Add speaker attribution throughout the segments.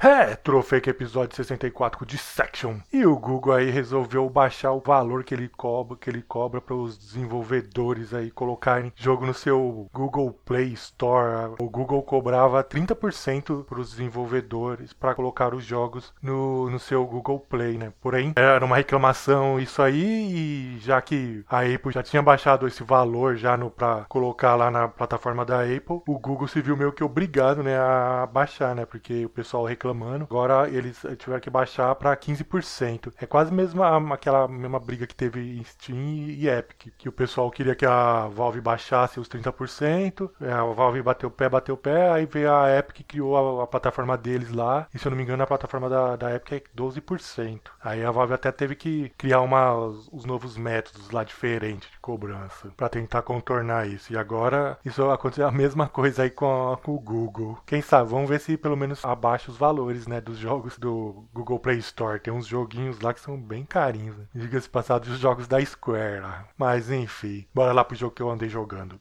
Speaker 1: Retrofake.
Speaker 2: Retrofake episódio 64 de Section. E o Google aí resolveu baixar o valor que ele cobra, que ele cobra para os desenvolvedores aí colocarem jogo no seu Google Play Store. O Google cobrava 30% para os desenvolvedores para colocar os jogos no, no seu Google Play, né? Porém, era uma reclamação isso aí e já que a Apple já tinha baixado esse valor já no para colocar lá na plataforma da Apple, o Google se viu meio que obrigado, né, a baixar, né? Porque o pessoal reclamando reclamando. Agora eles tiveram que baixar para 15%. É quase mesmo aquela mesma briga que teve em Steam e Epic, que o pessoal queria que a Valve baixasse os 30%, é, a Valve bateu o pé, bateu o pé, aí veio a Epic criou a, a plataforma deles lá, e se eu não me engano a plataforma da, da Epic é 12%. Aí a Valve até teve que criar uma, os novos métodos lá diferentes de cobrança para tentar contornar isso. E agora isso aconteceu a mesma coisa aí com, a, com o Google. Quem sabe, vamos ver se pelo menos abaixa os valores valores, né, dos jogos do Google Play Store. Tem uns joguinhos lá que são bem carinhos. Né? Diga-se passado os jogos da Square lá. Mas enfim, bora lá pro jogo que eu andei jogando.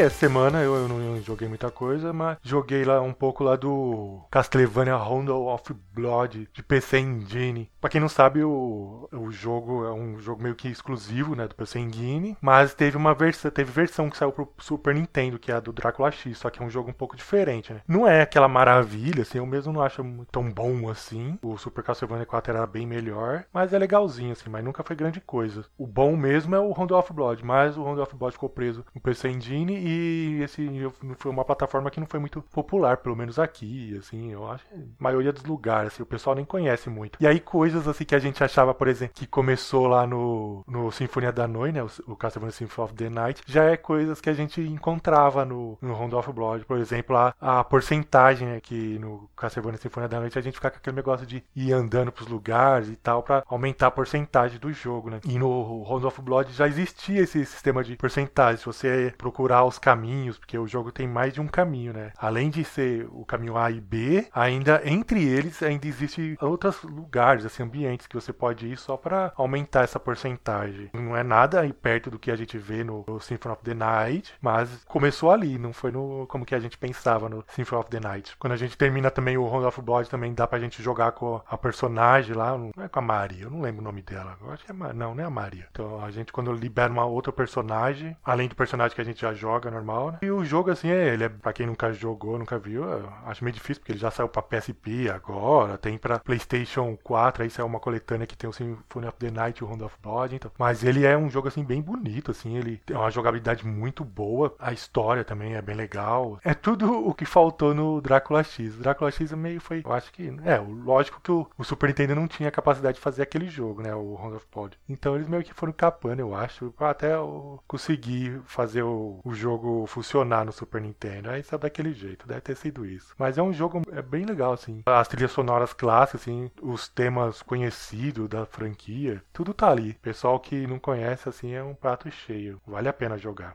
Speaker 2: Essa semana eu, eu, não joguei muita coisa, mas joguei lá um pouco lá do Castlevania Rondo of Blood de PC Engine. Pra quem não sabe, o, o jogo é um jogo meio que exclusivo, né, do PC Engine, mas teve uma versão, teve versão que saiu pro Super Nintendo, que é a do Drácula X, só que é um jogo um pouco diferente, né? Não é aquela maravilha, assim, eu mesmo não acho tão bom assim. O Super Castlevania 4 era bem melhor, mas é legalzinho, assim, mas nunca foi grande coisa. O bom mesmo é o Rondo of Blood, mas o Rondo of Blood ficou preso no PC Engine e esse foi uma plataforma que não foi muito popular, pelo menos aqui, assim, eu acho, maioria dos lugares, assim, o pessoal nem conhece muito. E aí coisas assim que a gente achava, por exemplo, que começou lá no, no Sinfonia da Noite, né, o, o Castlevania Symphony of the Night, já é coisas que a gente encontrava no, no Round of Blood, por exemplo, a, a porcentagem né, que no Castlevania Sinfonia da Noite a gente fica com aquele negócio de ir andando pros lugares e tal para aumentar a porcentagem do jogo, né? E no Round of Blood já existia esse sistema de porcentagem, se você procurar os caminhos, porque o jogo tem mais de um caminho, né? Além de ser o caminho A e B, ainda entre eles ainda existe outros lugares, assim, ambientes que você pode ir só para aumentar essa porcentagem. Não é nada aí perto do que a gente vê no, Symphony of the Night, mas começou ali, não foi no como que a gente pensava no Symphony of the Night. Quando a gente termina também o Round of Blood, também dá pra gente jogar com a personagem lá, não é com a Maria, eu não lembro o nome dela. Eu acho que é não, não é a Maria. Então a gente quando libera uma outra personagem, além do personagem que a gente já joga normal, né? E o jogo, assim, é, ele é, pra quem nunca jogou, nunca viu, acho meio difícil, porque ele já saiu pra PSP agora, tem pra PlayStation 4, aí saiu uma coletânea que tem o Symphony of the Night e o Round of Blood, então. Mas ele é um jogo, assim, bem bonito, assim, ele tem uma jogabilidade muito boa, a história também é bem legal. É tudo o que faltou no Drácula X. O Drácula X meio foi, eu acho que, é, lógico que o, o Super Nintendo não tinha capacidade de fazer aquele jogo, né, o Round of Blood. Então eles meio que foram capando, eu acho, até conseguir fazer o, o jogo funcionar no Super Nintendo. Aí sabe daquele jeito, deve ter sido isso. Mas é um jogo é bem legal, assim. As trilhas sonoras clássicas, assim, os temas conhecidos da franquia, tudo tá ali. Pessoal que não conhece, assim, é um prato cheio. Vale a pena jogar.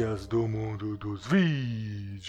Speaker 2: Notícias do mundo dos videogames.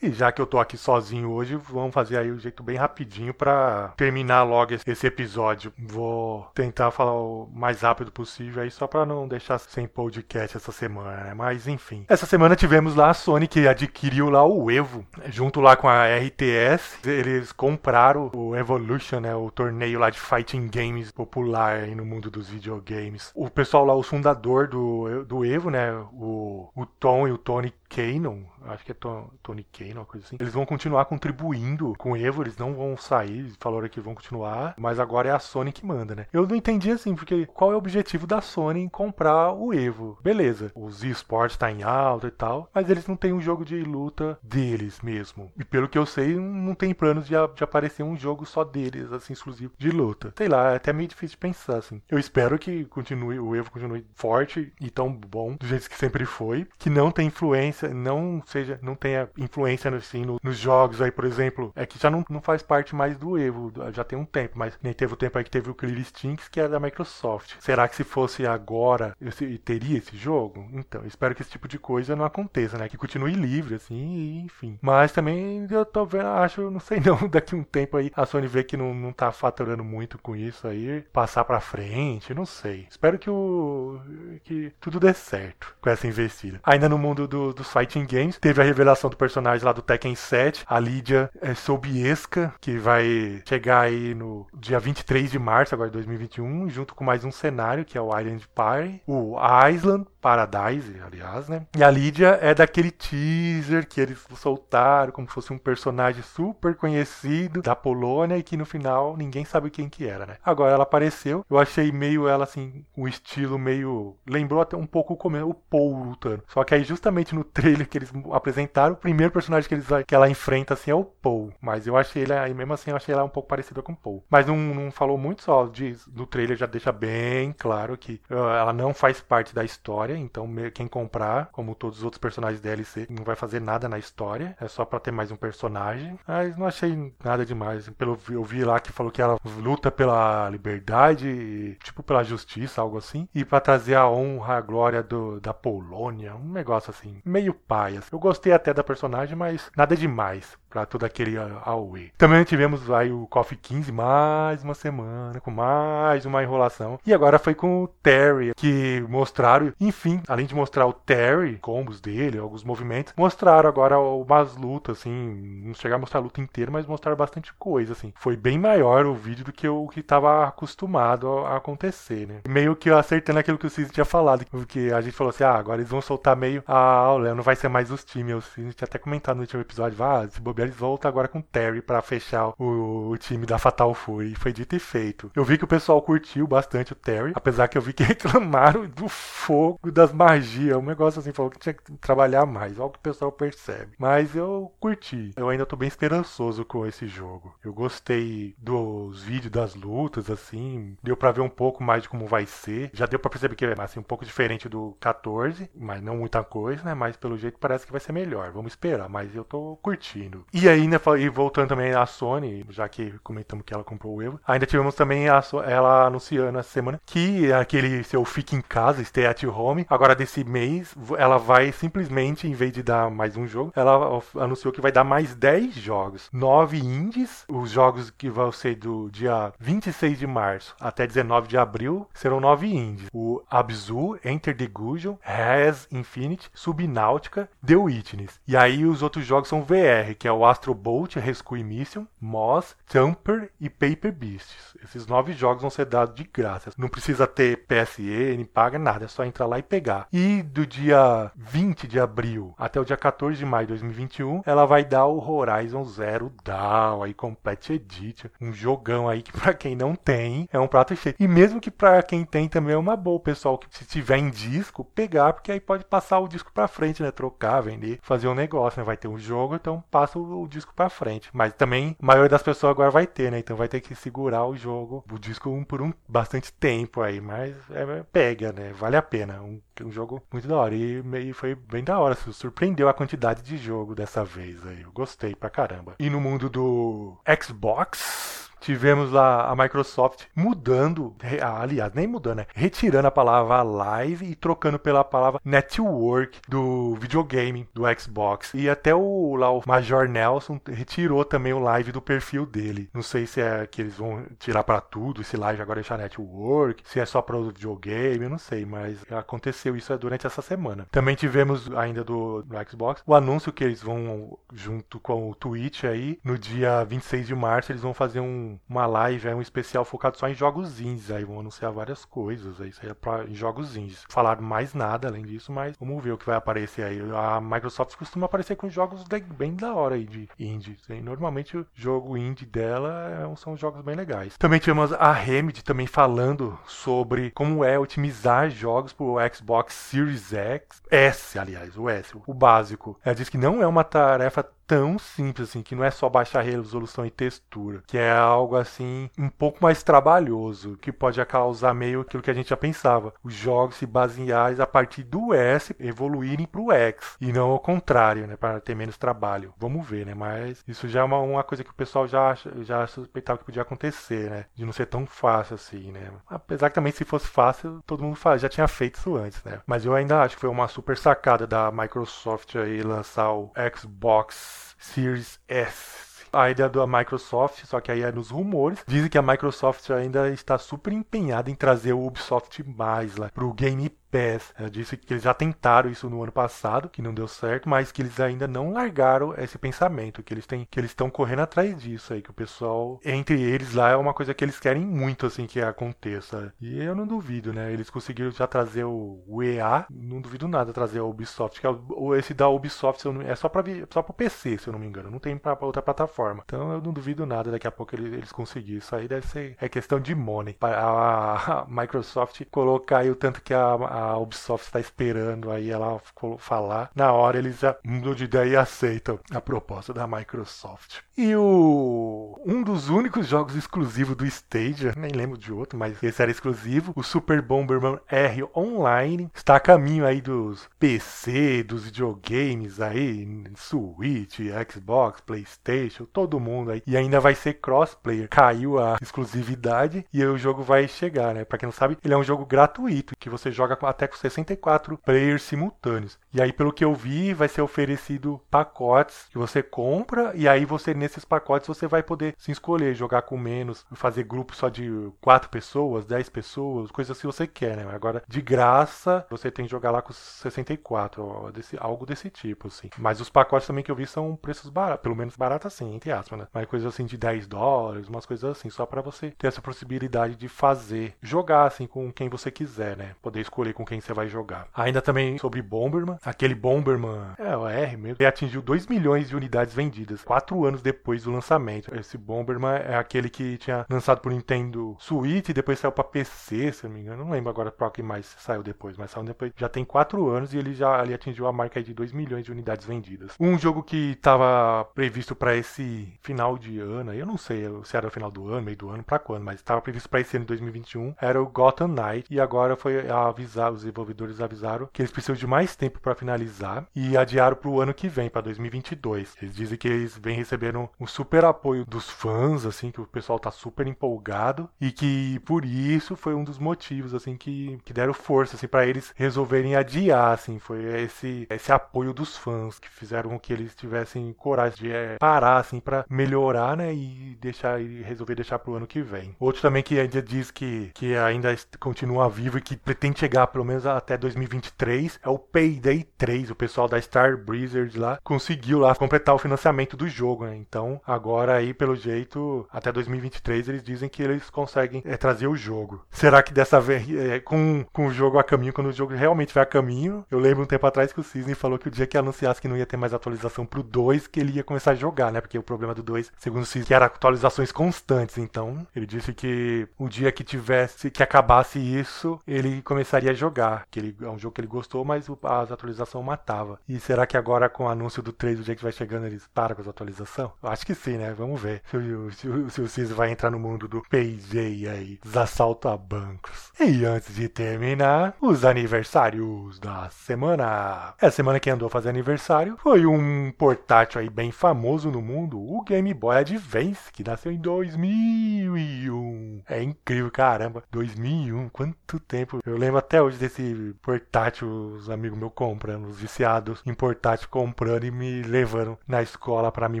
Speaker 2: E já que eu tô aqui sozinho hoje, vamos fazer aí um jeito bem rapidinho para terminar logo esse episódio. Vou tentar falar o mais rápido possível aí, só para não deixar sem podcast essa semana, né? Mas enfim. Essa semana tivemos lá a Sony que adquiriu lá o Evo, junto lá com a RTS. Eles compraram o Evolution, né? O torneio lá de fighting games popular aí no mundo dos videogames. O pessoal lá, os fundadores do, do Evo, né? O o Tom e o Tony Kanon, acho que é Tony Kanon, uma coisa assim, eles vão continuar contribuindo com o Evo, eles não vão sair, falaram que vão continuar, mas agora é a Sony que manda, né? Eu não entendi assim, porque qual é o objetivo da Sony em comprar o Evo? Beleza, os esportes tá em alta e tal, mas eles não têm um jogo de luta deles mesmo. E pelo que eu sei, não tem planos de, de aparecer um jogo só deles, assim, exclusivo de luta. Sei lá, é até meio difícil de pensar, assim. Eu espero que continue, o Evo continue forte e tão bom, do jeito que sempre foi, que não tem influência, não seja, não tenha influência assim, no, nos jogos aí, por exemplo, é que já não, não faz parte mais do Evo, já tem um tempo, mas nem teve o tempo aí que teve o Clear Stinks, que era da Microsoft. Será que se fosse agora, eu teria esse jogo? Então, espero que esse tipo de coisa não aconteça, né? Que continue livre, assim, enfim. Mas também eu tô vendo, acho, não sei não, daqui um tempo aí a Sony vê que não, não tá faturando muito com isso aí, passar pra frente, não sei. Espero que o que tudo dê certo com essa investida. Ainda no mundo do, dos fighting games, teve a revelação do personagem lá do Tekken 7, a Lídia é, Sobieska, que vai chegar aí no dia 23 de março agora de 2021, junto com mais um cenário, que é o Island Party, o Island Paradise, aliás, né? E a Lídia é daquele teaser que eles soltaram como se fosse um personagem super conhecido da Polônia e que no final ninguém sabe quem que era, né? Agora ela apareceu, eu achei meio ela assim, um estilo meio. Lembrou até um pouco o, o Paul lutando. Só que aí, justamente no trailer que eles apresentaram, o primeiro personagem que, eles, que ela enfrenta assim é o Paul. Mas eu achei ele, aí mesmo assim, eu achei ela um pouco parecida com o Paul. Mas não, não falou muito só, de, no trailer já deixa bem claro que uh, ela não faz parte da história, então quem comprar, como todos os outros personagens DLC, não vai fazer nada na história, é só para ter mais um personagem. Mas não achei nada demais. Pelo eu vi lá que falou que ela luta pela liberdade, tipo pela justiça, algo assim, e para trazer a honra, a glória do, da Polônia, um negócio assim, meio paias. Eu gostei até da personagem, mas nada demais para todo aquele Aue. Também tivemos aí o Coffee 15 mais uma semana com mais uma enrolação. E agora foi com o Terry que mostraram, enfim, além de mostrar o Terry, combos dele, alguns movimentos, mostraram agora umas lutas assim, não chegaram a mostrar a luta inteira, mas mostraram bastante coisa assim. Foi bem maior o vídeo do que o que estava acostumado a acontecer, né? Meio que acertando aquilo que o Cis tinha falado, porque a gente falou assim: "Ah, agora eles vão soltar meio ah, o Léo não vai ser mais os times". O Cis tinha até comentado no último episódio, ah, se bobear eles voltam agora com o Terry para fechar o, o, time da Fatal Fury. Foi dito e feito. Eu vi que o pessoal curtiu bastante o Terry, apesar que eu vi que reclamaram do fogo, das magias, um negócio assim, falou que tinha que trabalhar mais, algo que o pessoal percebe. Mas eu curti. Eu ainda tô bem esperançoso com esse jogo. Eu gostei dos vídeos das lutas, assim, deu para ver um pouco mais de como vai ser. Já deu para perceber que é assim, um pouco diferente do 14, mas não muita coisa, né? Mas pelo jeito parece que vai ser melhor. Vamos esperar, mas eu tô curtindo. E aí, né, e voltando também à Sony, já que comentamos que ela comprou o Evo, ainda tivemos também a, ela anunciando essa semana que aquele seu Fique em Casa, Stay at Home, agora desse mês, ela vai simplesmente, em vez de dar mais um jogo, ela anunciou que vai dar mais 10 jogos. 9 indies, os jogos que vão ser do dia 26 de março até 19 de abril serão 9 indies. O Abzu, Enter the Gungeon, Res Infinite, Subnáutica, The Witness. E aí os outros jogos são VR, que é o Astro Bolt, Rescue Mission, Moss, Jumper e Paper Beasts. Esses nove jogos vão ser dados de graça. Não precisa ter PSN, paga nada, é só entrar lá e pegar. E do dia 20 de abril até o dia 14 de maio de 2021, ela vai dar o Horizon Zero Dawn aí Complete Edition, um jogão aí que para quem não tem é um prato cheio. E mesmo que para quem tem também é uma boa, pessoal que se tiver em disco, pegar, porque aí pode passar o disco para frente, né, trocar, vender, fazer um negócio, né? Vai ter um jogo, então passa o o disco para frente. Mas também a maioria das pessoas agora vai ter, né? Então vai ter que segurar o jogo, o disco um, por um bastante tempo aí. Mas é, pega, né? Vale a pena. Um, um jogo muito da hora. E, e foi bem da hora. Surpreendeu a quantidade de jogo dessa vez aí. Eu gostei pra caramba. E no mundo do Xbox tivemos a, a Microsoft mudando, aliás, nem mudando, né? Retirando a palavra live e trocando pela palavra network do videogame do Xbox. E até o, lá, o Major Nelson retirou também o live do perfil dele. Não sei se é que eles vão tirar para tudo, esse live agora deixar network, se é só para o videogame, eu não sei, mas aconteceu aconteceu isso durante essa semana. Também tivemos ainda do, do Xbox o anúncio que eles vão, junto com o Twitch aí, no dia 26 de março, eles vão fazer um, uma live, um especial focado só em jogos indies. Aí vão anunciar várias coisas. Aí, aí é pra jogos indies. Falaram mais nada além disso, mas vamos ver o que vai aparecer aí. A Microsoft costuma aparecer com jogos de, bem da hora aí de indies. E normalmente o jogo indie dela é, são jogos bem legais. Também tivemos a Remedy também falando sobre como é otimizar jogos pro Xbox Series X, S, aliás, o S, o básico. Ela diz que não é uma tarefa tão simples assim, que não é só baixar resolução e textura, que é algo assim um pouco mais trabalhoso, que pode causar meio aquilo que a gente já pensava, os jogos se basearem a partir do S evoluírem para o X e não ao contrário, né, para ter menos trabalho. Vamos ver, né? Mas isso já é uma, uma coisa que o pessoal já já suspeitava que podia acontecer, né, de não ser tão fácil assim, né? Apesar que também se fosse fácil, todo mundo já tinha feito isso antes, né? Mas eu ainda acho que foi uma super sacada da Microsoft aí lançar o Xbox Series S. A ideia da Microsoft, só que aí é nos rumores, dizem que a Microsoft ainda está super empenhada em trazer o Ubisoft mais lá pro Game PES. Ela disse que eles já tentaram isso no ano passado, que não deu certo, mas que eles ainda não largaram esse pensamento, que eles têm, que eles estão correndo atrás disso aí, que o pessoal entre eles lá é uma coisa que eles querem muito assim que aconteça. E eu não duvido, né? Eles conseguiram já trazer o, EA, não duvido nada trazer o Ubisoft, que é esse da Ubisoft é só para só para PC, se eu não me engano, não tem para outra plataforma. Então eu não duvido nada daqui a pouco eles, eles conseguirem isso aí, deve ser é questão de money. A, a Microsoft colocar aí o tanto que a a Ubisoft está esperando aí ela falar. Na hora eles mudam de ideia e aceitam a proposta da Microsoft. E o um dos únicos jogos exclusivos do Stadia, nem lembro de outro, mas esse era exclusivo, o Super Bomberman R Online, está a caminho aí dos PC, dos videogames aí, Switch, Xbox, PlayStation, todo mundo aí. E ainda vai ser crossplayer. Caiu a exclusividade e o jogo vai chegar, né? Para quem não sabe, ele é um jogo gratuito que você joga até com 64 players simultâneos. E aí, pelo que eu vi, vai ser oferecido pacotes que você compra e aí você nesses pacotes você vai poder se escolher jogar com menos, fazer grupo só de 4 pessoas, 10 pessoas, coisas assim você quer, né? Agora, de graça, você tem que jogar lá com 64, ó, desse, algo desse tipo, assim. Mas os pacotes também que eu vi são preços baratos, pelo menos baratos assim, entre aspas, né? Mas coisas assim de 10 dólares, umas coisas assim, só para você ter essa possibilidade de fazer, jogar assim com quem você quiser, né? Poder escolher com quem você vai jogar. Ainda também sobre Bomberman, aquele Bomberman, é o R mesmo, ele atingiu 2 milhões de unidades vendidas, 4 anos depois do lançamento. Esse Bomberman é aquele que tinha lançado por Nintendo Switch e depois saiu para PC, se não me engano. Não lembro agora para que mais saiu depois, mas saiu depois. Já tem 4 anos e ele já ele atingiu a marca de 2 milhões de unidades vendidas. Um jogo que estava previsto para esse final de ano, eu não sei se era o final do ano, meio do ano, para quando, mas estava previsto para esse ano de 2021, era o Gotham Knight e agora foi avisar os desenvolvedores avisaram que eles precisam de mais tempo para finalizar e adiaram para o ano que vem, para 2022. Eles dizem que eles vêm recebendo um super apoio dos fãs, assim, que o pessoal tá super empolgado e que por isso foi um dos motivos, assim, que, que deram força, assim, para eles resolverem adiar, assim, foi esse, esse apoio dos fãs que fizeram com que eles tivessem coragem de é, parar, assim, para melhorar, né, e deixar e resolver deixar para o ano que vem. Outro também que ainda diz que, que ainda continua vivo e que pretende chegar pelo menos até 2023 é o Payday 3. O pessoal da Star Blizzard lá conseguiu lá completar o financiamento do jogo, né? Então, agora aí, pelo jeito, até 2023 eles dizem que eles conseguem é, trazer o jogo. Será que dessa vez, é, com, com o jogo a caminho, quando o jogo realmente vai a caminho, eu lembro um tempo atrás que o Cisne falou que o dia que anunciasse que não ia ter mais atualização pro 2, que ele ia começar a jogar, né? Porque o problema do 2, segundo o Cisne, era atualizações constantes. Então, ele disse que o dia que tivesse, que acabasse isso, ele começaria a jogar. Que ele é um jogo que ele gostou, mas as atualizações matava. E será que agora com o anúncio do 3, o dia que vai chegando, eles param com as atualizações? Acho que sim, né? Vamos ver se o, se se o CIS vai entrar no mundo do PJ aí, dos a bancos. E antes de terminar, os aniversários da semana. Essa semana que andou a fazer aniversário foi um portátil aí bem famoso no mundo, o Game Boy Advance, que nasceu em 2001. É incrível, caramba. 2001, quanto tempo. Eu lembro até hoje desse portátil, os amigos meus comprando, os viciados em portátil comprando e me levando na escola para me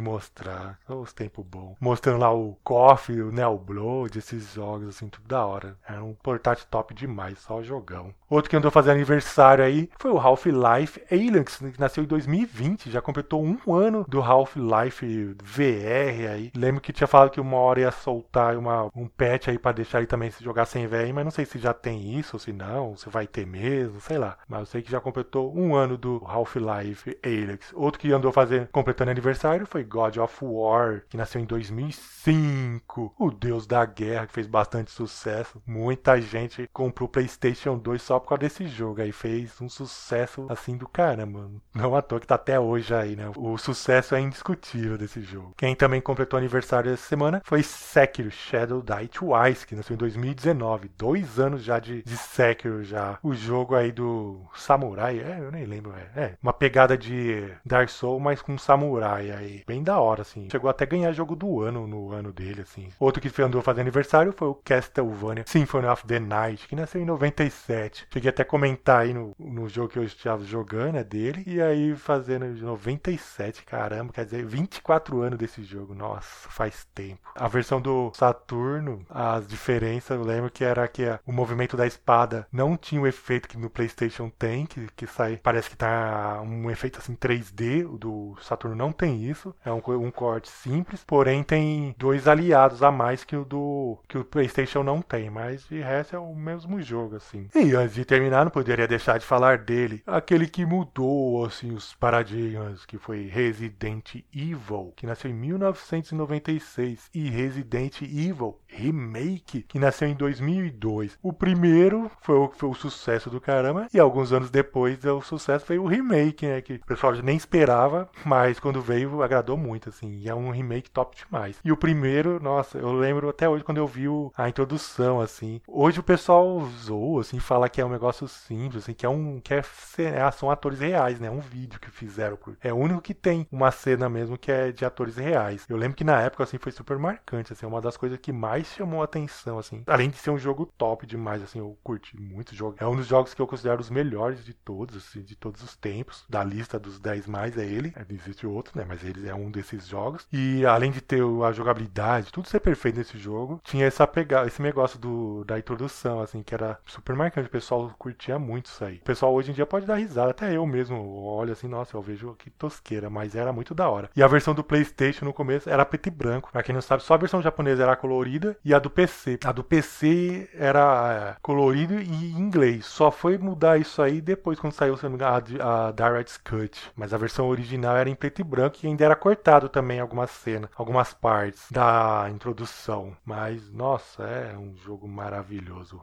Speaker 2: mostrar. Os tempos bons. Mostrando lá o Coffee, o Neo Blood, esses jogos assim, tudo da hora. Era um portátil top demais, só jogão. Outro que andou fazendo aniversário aí foi o Half-Life Alyx, que nasceu em 2020, já completou um ano do Half-Life VR aí. Lembro que tinha falado que uma hora ia soltar uma, um patch aí para deixar ele também se jogar sem VR, mas não sei se já tem isso ou se não, se vai ter mesmo, sei lá. Mas eu sei que já completou um ano do Half-Life Alyx. Outro que andou fazendo, completando aniversário foi God of War, que nasceu em 2005. O deus da guerra, que fez bastante sucesso. Muita gente comprou PlayStation 2 só por causa desse jogo aí. Fez um sucesso assim do caramba. Não à toa que tá até hoje aí, né? O sucesso é indiscutível desse jogo. Quem também completou aniversário essa semana foi Sekiro Shadow Die Twice, que nasceu em 2019. Dois anos já de, de Sekiro já. O jogo aí do Samurai, é, eu nem lembro, é. uma pegada de Dark Souls, mas com Samurai aí. Bem da hora, assim. Chegou até a ganhar jogo do ano no ano dele, assim. Outro que andou fazendo aniversário foi o Castlevania Symphony of the Night, que nasceu em 97. Cheguei até a comentar aí no, no jogo que eu estava jogando, é dele. E aí fazendo 97, caramba, quer dizer, 24 anos desse jogo. Nossa, faz tempo. A versão do Saturno, as diferenças, eu lembro que era que o movimento da espada não tinha o efeito que no PlayStation tem, que, que sai, parece que tá um efeito assim 3D. O do Saturno não tem isso. É um, um corte simples, porém tem dois aliados a mais que o do que o PlayStation não tem, mas de resto é o mesmo jogo assim. E antes de terminar, não poderia deixar de falar dele, aquele que mudou assim os paradigmas, que foi Resident Evil, que nasceu em 1996 e Resident Evil Remake, que nasceu em 2002. O primeiro foi o, foi o sucesso do caramba e alguns anos depois o sucesso foi o remake, né, que o pessoal nem esperava, mas quando veio agradou muito assim. E é um remake top demais. E o primeiro, nossa, eu lembro até hoje quando eu vi a introdução assim. Hoje o pessoal zoa assim, fala que é um negócio simples, assim, que é um que é, é são atores reais, né? Um vídeo que fizeram. É o único que tem uma cena mesmo que é de atores reais. Eu lembro que na época assim foi super marcante, assim, uma das coisas que mais chamou a atenção assim. Além de ser um jogo top demais, assim, eu curti muito o jogo. É um dos jogos que eu considero os melhores de todos, assim, de todos os tempos. Da lista dos 10 mais é ele. É, existe outro, né? Mas ele é um desses jogos. E além de ter a jogabilidade, tudo ser perfeito nesse jogo, tinha essa pegada, esse negócio do, da introdução, assim, que era super marcante. O pessoal curtia muito isso aí. O pessoal hoje em dia pode dar risada, até eu mesmo olho assim, nossa, eu vejo que tosqueira, mas era muito da hora. E a versão do PlayStation no começo era preto e branco. Pra quem não sabe, só a versão japonesa era colorida e a do PC. A do PC era é, colorido e em inglês. Só foi mudar isso aí depois quando saiu a, a Direct Cut. Mas a versão original era em preto e branco e ainda era cortado também algumas cenas, algumas partes da introdução. Mas nossa, é um jogo maravilhoso.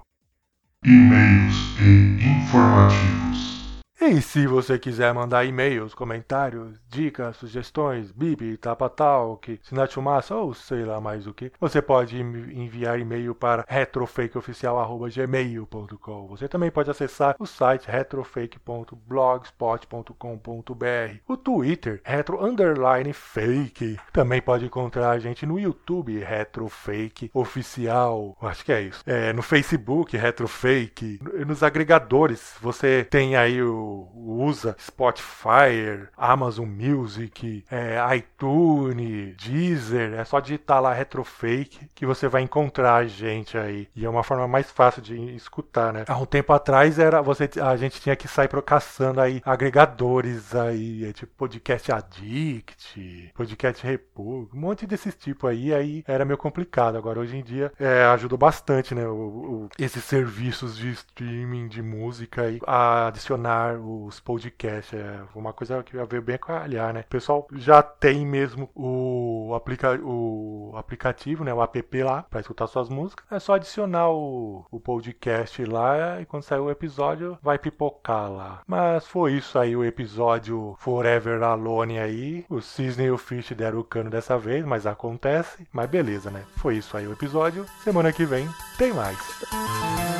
Speaker 1: E-mails e informativos.
Speaker 2: E se você quiser mandar e-mails, comentários, dicas, sugestões, bip, tapa talk, sinatchumassa ou sei lá mais o que, você pode enviar e-mail para retrofakeoficial.gmail.com. Você também pode acessar o site retrofake.blogspot.com.br, o Twitter, retro fake. Também pode encontrar a gente no YouTube, retrofake oficial. Acho que é isso. É, no Facebook, retrofake. Nos agregadores, você tem aí o usa Spotify, Amazon Music, é, iTunes, Deezer, é só digitar lá Retrofake que você vai encontrar a gente aí. E é uma forma mais fácil de escutar, né? Há um tempo atrás era você a gente tinha que sair caçando aí agregadores aí, é tipo Podcast Addict, Podcast República, um monte desses tipos aí, aí era meio complicado. Agora hoje em dia é, ajudou bastante, né? O, o, esses serviços de streaming de música aí, a adicionar os podcasts. É uma coisa que veio bem a calhar, né? O pessoal já tem mesmo o, aplica o aplicativo, né? O app lá para escutar suas músicas. É só adicionar o, o podcast lá e quando sair o episódio vai pipocar lá. Mas foi isso aí o episódio Forever Alone aí. O Cisne e o Fish deram o cano dessa vez, mas acontece. Mas beleza, né? Foi isso aí o episódio. Semana que vem tem mais.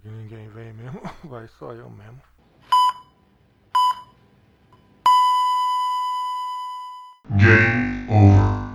Speaker 2: Que ninguém vem mesmo, vai só eu mesmo.